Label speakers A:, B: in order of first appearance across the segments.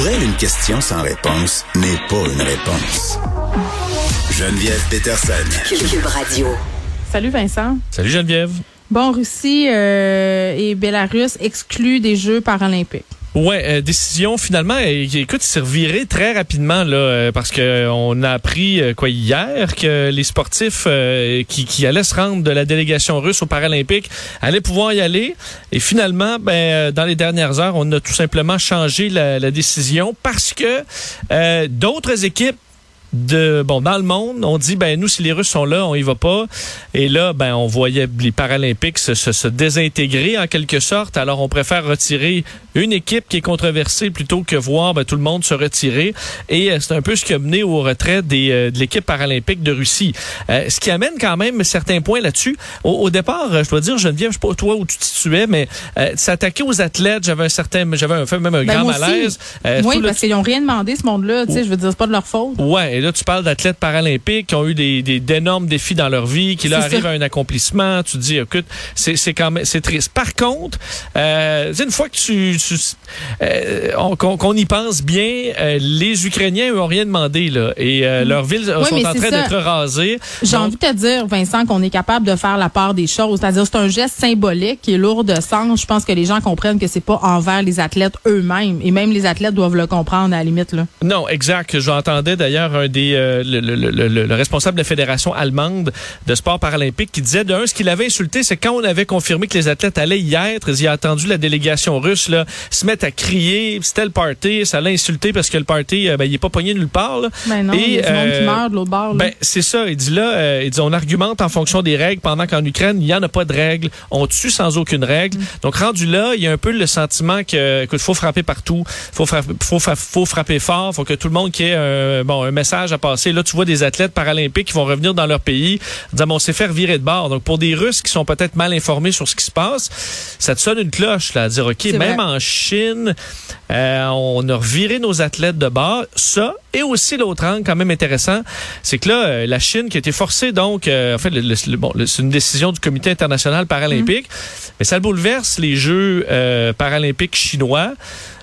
A: Pour elle, une question sans réponse n'est pas une réponse. Geneviève Peterson.
B: Cube Radio.
C: Salut Vincent.
D: Salut Geneviève.
C: Bon, Russie euh, et Bélarus excluent des Jeux paralympiques.
D: Ouais, euh, décision finalement. euh, écoute, c'est reviré très rapidement là, euh, parce que on a appris euh, quoi hier que les sportifs euh, qui, qui allaient se rendre de la délégation russe aux Paralympiques allaient pouvoir y aller. Et finalement, ben euh, dans les dernières heures, on a tout simplement changé la, la décision parce que euh, d'autres équipes de bon dans le monde, on dit ben nous si les Russes sont là, on y va pas. Et là ben on voyait les Paralympiques se, se, se désintégrer en quelque sorte. Alors on préfère retirer une équipe qui est controversée plutôt que voir ben, tout le monde se retirer. Et euh, c'est un peu ce qui a mené au retrait des, euh, de l'équipe paralympique de Russie. Euh, ce qui amène quand même certains points là-dessus. Au, au départ, euh, je dois dire Geneviève, je sais pas toi où tu te situais, mais euh, s'attaquer aux athlètes, j'avais un certain, j'avais un, même un
C: Ben,
D: grand
C: aussi.
D: malaise. Euh,
C: oui,
D: le-
C: parce qu'ils n'ont rien demandé, ce monde-là. Tu sais, je veux dire, c'est pas de leur faute.
D: Ouais, et là tu parles d'athlètes paralympiques qui ont eu des des- d'énormes défis dans leur vie, qui là arrivent
C: ça.
D: à un accomplissement. Tu te dis, écoute, c'est c'est quand même c'est triste. Par contre, euh, une fois que tu, tu euh, on- qu'on qu'on y pense bien, euh, les Ukrainiens eux ont rien demandé là, et euh, leurs villes euh,
C: Oui,
D: sont en train
C: ça.
D: d'être rasées.
C: J'ai
D: Donc,
C: envie de te dire, Vincent, qu'on est capable de faire la part des choses. C'est-à-dire, c'est un geste symbolique qui est lourd de sens. Je pense que les gens comprennent que c'est pas envers les athlètes eux-mêmes. Et même les athlètes doivent le comprendre à la limite, là.
D: Non, exact. J'entendais d'ailleurs un des euh, le, le- le- le- le responsable de la fédération allemande de sport paralympique qui disait d'un ce qu'il avait insulté, c'est quand on avait confirmé que les athlètes allaient y être, il a attendu la délégation russe là se mettre à crier, c'était le party, ça l'a insulté parce que le party euh, ben, il est pas pogné nulle part. Là.
C: Ben non,
D: Et,
C: il y a du monde qui
D: euh,
C: meurt de l'autre bord. là.
D: Ben, c'est ça. Il dit là, euh, il dit, on argumente en fonction des règles pendant qu'en Ukraine, il n'y en a pas de règles. On tue sans aucune règle.
C: Mm.
D: Donc, rendu là, il y a un peu le sentiment que, écoute, faut frapper partout. Faut frapper, faut, fra- faut frapper fort. Faut que tout le monde qui ait un, bon, un message à passer. Là, tu vois des athlètes paralympiques qui vont revenir dans leur pays, disant, bon, on s'est fait virer de bord. Donc, pour des Russes qui sont peut-être mal informés sur ce qui se passe, ça te sonne une cloche, là, à dire, OK, même
C: vrai.
D: en Chine, euh, on a reviré nos athlètes de bord. Ça, et aussi l'autre angle quand même intéressant, c'est que là, euh, la Chine qui a été forcée donc, euh, en fait, le- le- le- bon, le- c'est une décision du Comité international paralympique, mais ça bouleverse les Jeux paralympiques chinois.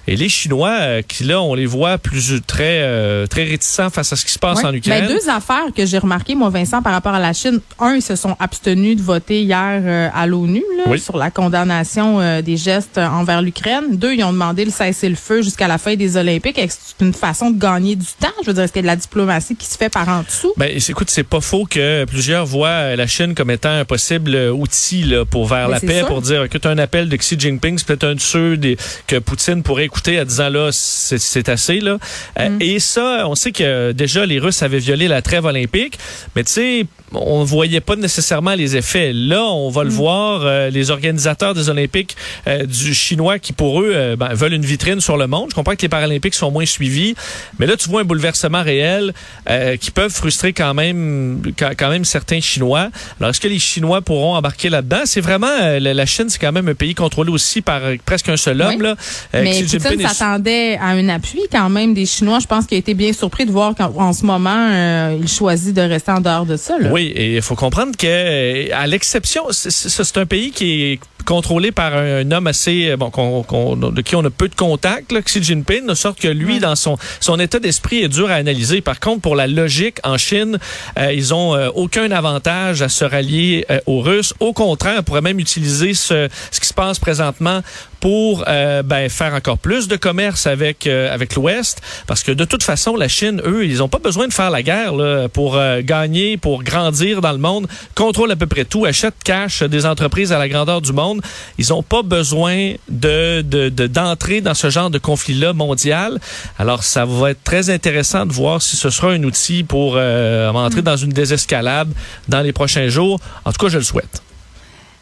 D: Et les Chinois, euh, qui là, on les voit plus très euh, très réticents face à ce qui se passe en Ukraine.
C: Ben, deux affaires que j'ai remarquées, moi, Vincent, par rapport à la Chine. Un, ils se sont abstenus de voter hier euh, à l'ONU
D: Oui.
C: sur la condamnation euh, des gestes envers l'Ukraine. Deux, ils ont demandé le cessez-le-feu jusqu'à la fin des Olympiques. C'est une façon de gagner du temps? Je veux dire, est-ce qu'il y a de la diplomatie qui se fait par en dessous?
D: Ben, écoute, c'est pas faux que plusieurs voient euh, la Chine comme étant un possible euh, outil là, pour vers
C: Mais
D: la paix, pour dire que tu un appel de Xi Jinping, c'est peut-être un de ceux des, que Poutine pourrait écouter en disant là, c'est assez. là. Euh,
C: Mm.
D: Et ça, on sait que déjà les Russes avaient violé la trêve olympique, mais tu sais, on voyait pas nécessairement les effets. Là, on
C: Mm.
D: va le voir, euh, les organisateurs des Olympiques euh, du Chinois qui, pour eux, euh, ben, veulent une vitrine sur le monde. Je comprends que les Paralympiques sont moins suivis, mais là, tu vois un bouleversement réel euh, qui peuvent frustrer quand même, quand, quand même certains Chinois. Alors, est-ce que les Chinois pourront embarquer là-dedans? C'est vraiment, euh, la, Chine, c'est quand même un pays contrôlé aussi par presque un seul homme.
C: Oui.
D: Là, Euh,
C: Mais
D: Xi Jinping
C: Poutine
D: est-
C: s'attendait à un appui quand même des Chinois. Je pense qu'il a été bien surpris de voir qu'en ce moment, euh, il choisit de rester en dehors de ça. Là.
D: Oui, et il faut comprendre que, à l'exception, c'est un pays qui est contrôlé par un, un homme assez euh, bon qu'on- qu'on- de qui on a peu de contact, là, Xi Jinping, de sorte que lui, dans son son état d'esprit, est dur à analyser. Par contre, pour la logique en Chine, euh, ils ont euh, aucun avantage à se rallier euh, aux Russes. Au contraire, on pourrait même utiliser ce ce qui se passe présentement pour euh, ben, faire encore plus de commerce avec euh, avec l'Ouest, parce que de toute façon, la Chine, eux, ils ont pas besoin de faire la guerre là, pour euh, gagner, pour grandir dans le monde, contrôlent à peu près tout, achètent cash des entreprises à la grandeur du monde. Ils ont pas besoin de de- de- d'entrer dans ce genre de conflit-là mondial. Alors, ça va être très intéressant de voir si ce sera un outil pour euh, entrer dans une désescalade dans les prochains jours. En tout cas, je le souhaite.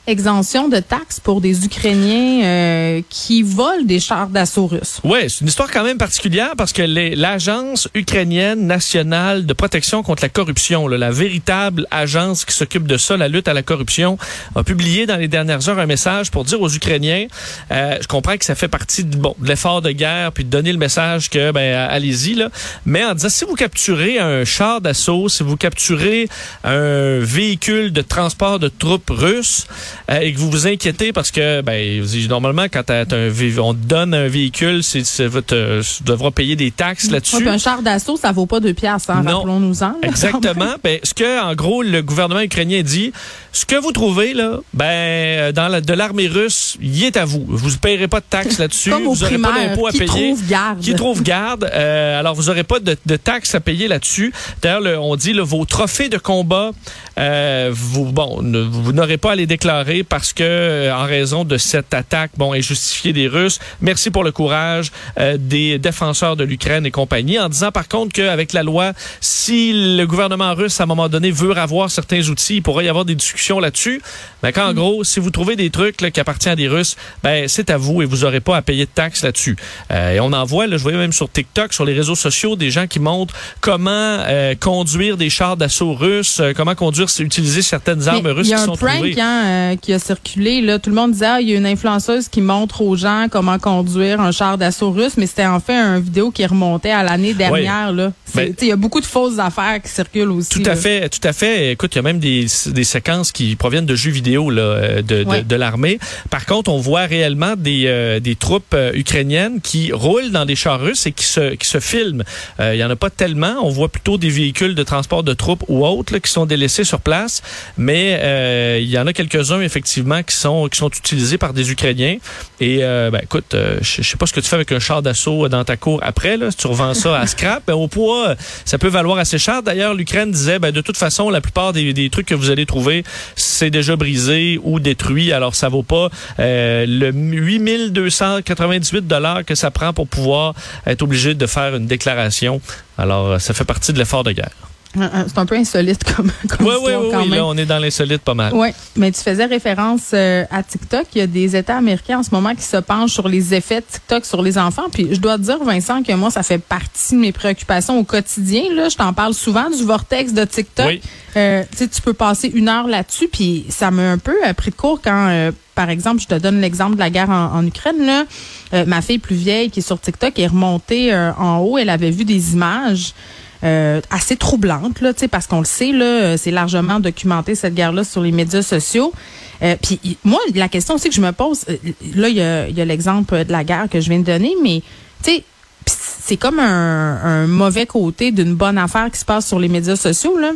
C: Exemption de taxes pour des Ukrainiens euh, qui volent des chars d'assaut russes.
D: Oui, c'est une histoire quand même particulière parce que l'Agence ukrainienne nationale de protection contre la corruption, là, la véritable agence qui s'occupe de ça, la lutte à la corruption, a publié dans les dernières heures un message pour dire aux Ukrainiens, euh, je comprends que ça fait partie de, bon, de l'effort de guerre, puis de donner le message que, ben, allez-y, là, mais en disant, si vous capturez un char d'assaut, si vous capturez un véhicule de transport de troupes russes, euh, et que vous vous inquiétez parce que ben normalement quand un, on te donne un véhicule, c'est tu devras payer des taxes là-dessus.
C: un char d'assaut, ça vaut pas deux piastres, hein, rappelons-nous-en.
D: Exactement. ben, ce que en gros le gouvernement ukrainien dit, ce que vous trouvez là, ben dans la, de l'armée russe, il est à vous. Vous ne payerez pas de taxes là-dessus.
C: vous
D: n'aurez pas d'impôts
C: à payer. Trouve garde.
D: Qui trouve garde. Euh, alors vous n'aurez pas de, de, taxes à payer là-dessus. D'ailleurs, on dit le vos trophées de combat, euh, vous bon, vous n'aurez pas à les déclarer parce que euh, en raison de cette attaque, bon, injustifiée des Russes. Merci pour le courage euh, des défenseurs de l'Ukraine et compagnie. En disant par contre qu'avec la loi, si le gouvernement russe à un moment donné veut avoir certains outils, il pourrait y avoir des discussions là-dessus. Mais qu'en mm. gros, si vous trouvez des trucs là, qui appartiennent à des Russes, ben c'est à vous et vous n'aurez pas à payer de taxes là-dessus. et on en voit, là, je voyais même sur TikTok, sur les réseaux sociaux, des gens qui montrent comment conduire des chars d'assaut russes, comment conduire, utiliser certaines armes russes qui sont
C: trouvées. Il y a un prank qui a circulé. Là. Tout le monde disait, ah, il y a une influenceuse qui montre aux gens comment conduire un char d'assaut russe, mais c'était en fait un vidéo qui remontait à l'année dernière. Là. Ben, il y a beaucoup de fausses affaires qui circulent aussi.
D: Tout à fait, tout à fait. Écoute, il y a même des, des séquences qui proviennent de jeux vidéo là, de, de, de l'armée. Par contre, on voit réellement des, des troupes ukrainiennes qui roulent dans des chars russes et qui se, qui se filment. Il y en a pas tellement. On voit plutôt des véhicules de transport de troupes ou autres qui sont délaissés sur place, mais euh, il y en a quelques-uns effectivement qui sont qui sont utilisés par des Ukrainiens. Et euh, ben, écoute, euh, je sais pas ce que tu fais avec un char d'assaut dans ta cour après. Là, si tu revends ça à scrap, ben, au poids, ça peut valoir assez cher. D'ailleurs, l'Ukraine disait, ben, de toute façon, la plupart des, des trucs que vous allez trouver, c'est déjà brisé ou détruit. Alors, ça vaut pas le 8298 dollars que ça prend pour pouvoir être obligé de faire une déclaration. Alors, ça fait partie de l'effort de guerre.
C: C'est un peu insolite comme, comme
D: Oui, oui, oui, là, on est dans l'insolite pas mal.
C: Oui, mais tu faisais référence euh, à TikTok. Il y a des États américains en ce moment qui se penchent sur les effets de TikTok sur les enfants. Puis je dois te dire, Vincent, que moi, ça fait partie de mes préoccupations au quotidien. Là, je t'en parle souvent du vortex de TikTok. Oui. Euh, tu peux passer une heure là-dessus, puis ça m'a un peu euh, pris de court quand... Euh, par exemple, je te donne l'exemple de la guerre en, en Ukraine. Là. ma fille plus vieille qui est sur TikTok est remontée en haut. Elle avait vu des images euh, assez troublante, là, parce qu'on le sait, là, c'est largement documenté cette guerre-là sur les médias sociaux. Euh, puis moi, la question aussi que je me pose, euh, là, il y a, y a l'exemple de la guerre que je viens de donner, mais tu sais, c'est comme un, un, mauvais côté d'une bonne affaire qui se passe sur les médias sociaux, là.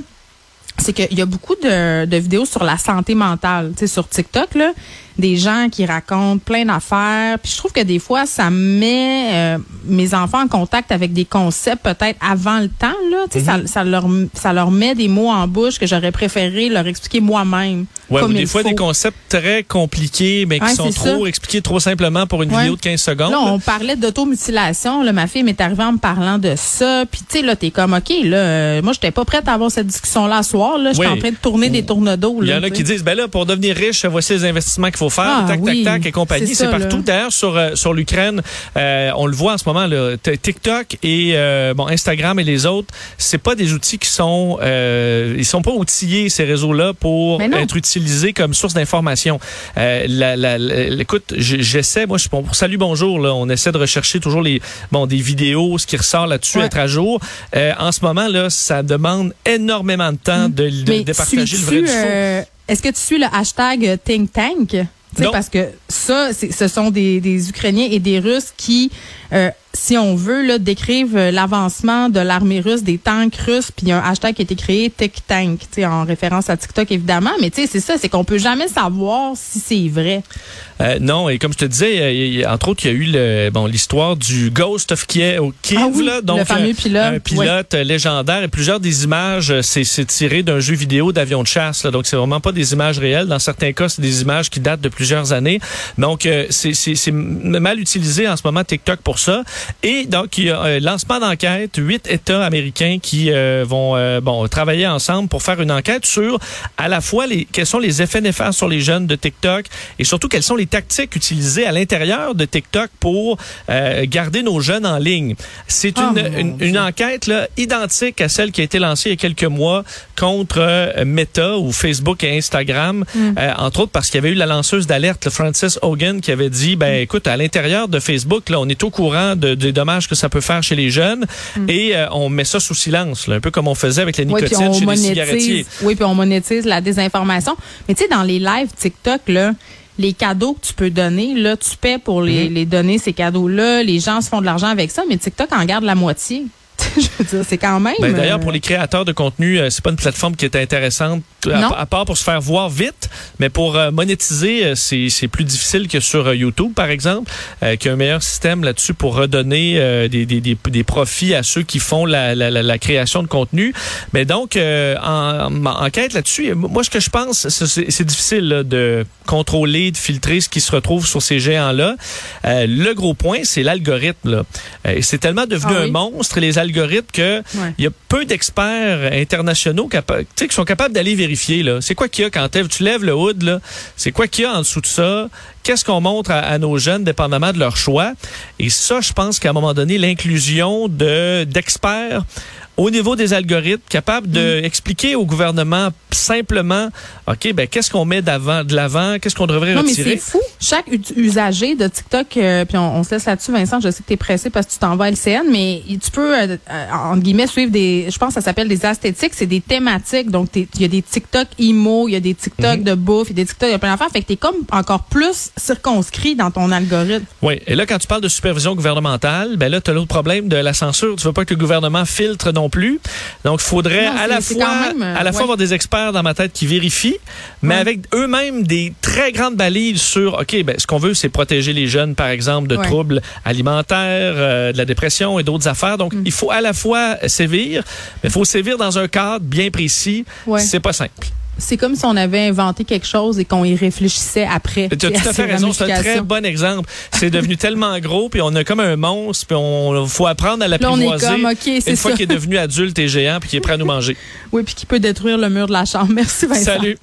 C: C'est qu'il y a beaucoup de, de, vidéos sur la santé mentale, tu sais, sur TikTok, là des gens qui racontent plein d'affaires. Puis je trouve que des fois, ça met euh, mes enfants en contact avec des concepts peut-être avant le temps. Là. ça, mhm. ça, leur, ça leur met des mots en bouche que j'aurais préféré leur expliquer moi-même.
D: Ouais, ou des fois des concepts très compliqués, mais qui sont trop expliqués trop simplement pour une vidéo de 15 secondes.
C: Là, on parlait d'automutilation. Ma fille m'est arrivée en me parlant de ça. Puis tu sais, là, t'es comme, OK, là, euh, moi, j'étais pas prête à avoir cette discussion-là ce soir. Là, j'étais en train de tourner des tournedos.
D: Il y en a qui disent, ben là, pour devenir riche, voici les investissements qu'il faut faire, ah, tac, tac, tac, et compagnie. C'est partout. D'ailleurs, sur, euh, sur l'Ukraine, euh, on le voit en ce moment, là, TikTok et euh, bon Instagram et les autres, c'est pas des outils qui sont, ils sont pas outillés ces réseaux-là pour être utilisés comme source d'information. La, la, écoute, j'essaie, moi, je pour salut bonjour, là, on essaie de rechercher toujours les, bon, des vidéos, ce qui ressort là-dessus, être à jour. en ce moment là, ça demande énormément de temps hum. De, de, de, partager le vrai du faux?
C: Est-ce que tu suis le hashtag Think Tank? Parce que ça, ce sont des, des Ukrainiens et des Russes qui euh, si on veut, là, décrivent euh, l'avancement de l'armée russe, des tanks russes, puis il y a un hashtag qui a été créé TikTank, en référence à TikTok évidemment, mais c'est ça, c'est qu'on peut jamais savoir si c'est vrai.
D: Euh, non, et comme je te disais, entre autres, il y a eu le, bon l'histoire du Ghost of Kiev, au Kiev,
C: ah là, donc le fameux pilote,
D: un pilote légendaire, et plusieurs des images, c'est tiré d'un jeu vidéo d'avion de chasse, là, donc c'est vraiment pas des images réelles. Dans certains cas, c'est des images qui datent de plusieurs années, donc c'est mal utilisé en ce moment TikTok pour ça. Et donc, il y a un lancement d'enquête, huit États américains qui euh, vont euh, bon travailler ensemble pour faire une enquête sur à la fois les quels sont les effets néfastes sur les jeunes de TikTok et surtout quelles sont les tactiques utilisées à l'intérieur de TikTok pour euh, garder nos jeunes en ligne. C'est oh une, une, enquête là, identique à celle qui a été lancée il y a quelques mois contre Meta ou Facebook et Instagram, mm. entre autres parce qu'il y avait eu la lanceuse d'alerte, Francis Hogan, qui avait dit, ben écoute, à l'intérieur de Facebook, là, on est au courant de de, des dommages que ça peut faire chez les jeunes
C: Mm.
D: et euh, on met ça sous silence, là, un peu comme on faisait avec la nicotine chez les cigarettiers.
C: Oui, puis on monétise la désinformation. Mais tu sais, dans les lives TikTok, là, les cadeaux que tu peux donner, là, tu paies pour les,
D: Mhm.
C: les donner, ces cadeaux-là. Les gens se font de l'argent avec ça, mais TikTok en garde la moitié. Je veux dire, c'est quand même.
D: Ben, D'ailleurs,
C: euh,
D: pour les créateurs de contenu, euh, c'est pas une plateforme qui est intéressante, à, part pour se faire voir vite, mais pour euh, monétiser, c'est plus difficile que sur YouTube, par exemple, euh, qui a un meilleur système là-dessus pour redonner euh, des, des, des, des profits à ceux qui font la, la, la, la création de contenu. Mais donc, en, en enquête là-dessus, moi, ce que je pense, c'est- difficile là, de contrôler, de filtrer ce qui se retrouve sur ces géants-là. Le gros point, c'est l'algorithme. c'est tellement devenu
C: Ah
D: un monstre, les algorithmes, que
C: Ouais.
D: il y a peu d'experts internationaux qui sont capables d'aller vérifier. là. C'est quoi qu'il y a quand tu lèves le hood? là? C'est quoi qu'il y a en dessous de ça? Qu'est-ce qu'on montre à, à nos jeunes, dépendamment de leur choix? Et ça, je pense qu'à un moment donné, l'inclusion de d'experts au niveau des algorithmes, capables de expliquer au gouvernement simplement, OK, ben qu'est-ce qu'on met d'avant, de l'avant, qu'est-ce qu'on devrait
C: Non, mais
D: retirer?
C: c'est fou. Chaque usager de TikTok, euh, puis on, on se laisse là-dessus, Vincent, je sais que tu es pressé parce que tu t'en vas à LCN, mais tu peux, euh, euh, entre guillemets, suivre des, je pense que ça s'appelle des esthétiques, c'est des thématiques. Donc, il y a des TikTok emo, il y a des TikTok
D: Mhm.
C: de bouffe, il y a des TikTok de plein d'affaires. Fait que t'es comme encore plus circonscrit dans ton algorithme.
D: Oui, et là, quand tu parles de supervision gouvernementale, ben là, tu as l'autre problème de la censure. Tu veux pas que le gouvernement filtre non plus. Donc, il faudrait
C: Non,
D: à la fois,
C: même, euh,
D: à la fois
C: ouais.
D: avoir des experts dans ma tête qui vérifient, mais
C: Ouais.
D: avec eux-mêmes des très grandes balises sur, OK, ben, ce qu'on veut, c'est protéger les jeunes, par exemple, de
C: Ouais.
D: troubles alimentaires, euh, de la dépression et d'autres affaires. Donc,
C: Mm.
D: il faut à la fois sévir, mais il faut sévir dans un cadre bien précis. C'est pas simple.
C: C'est comme si on avait inventé quelque chose et qu'on y réfléchissait après.
D: Tu as tout à fait raison. C'est un très bon exemple. C'est devenu tellement gros, puis on a comme un monstre, puis on faut apprendre à l'apprivoiser.
C: est comme, OK, c'est
D: Une fois qu'il est devenu adulte et géant, puis qu'il est prêt à nous manger.
C: Oui, puis qui peut détruire le mur de la chambre. Merci, Vincent.
D: Salut.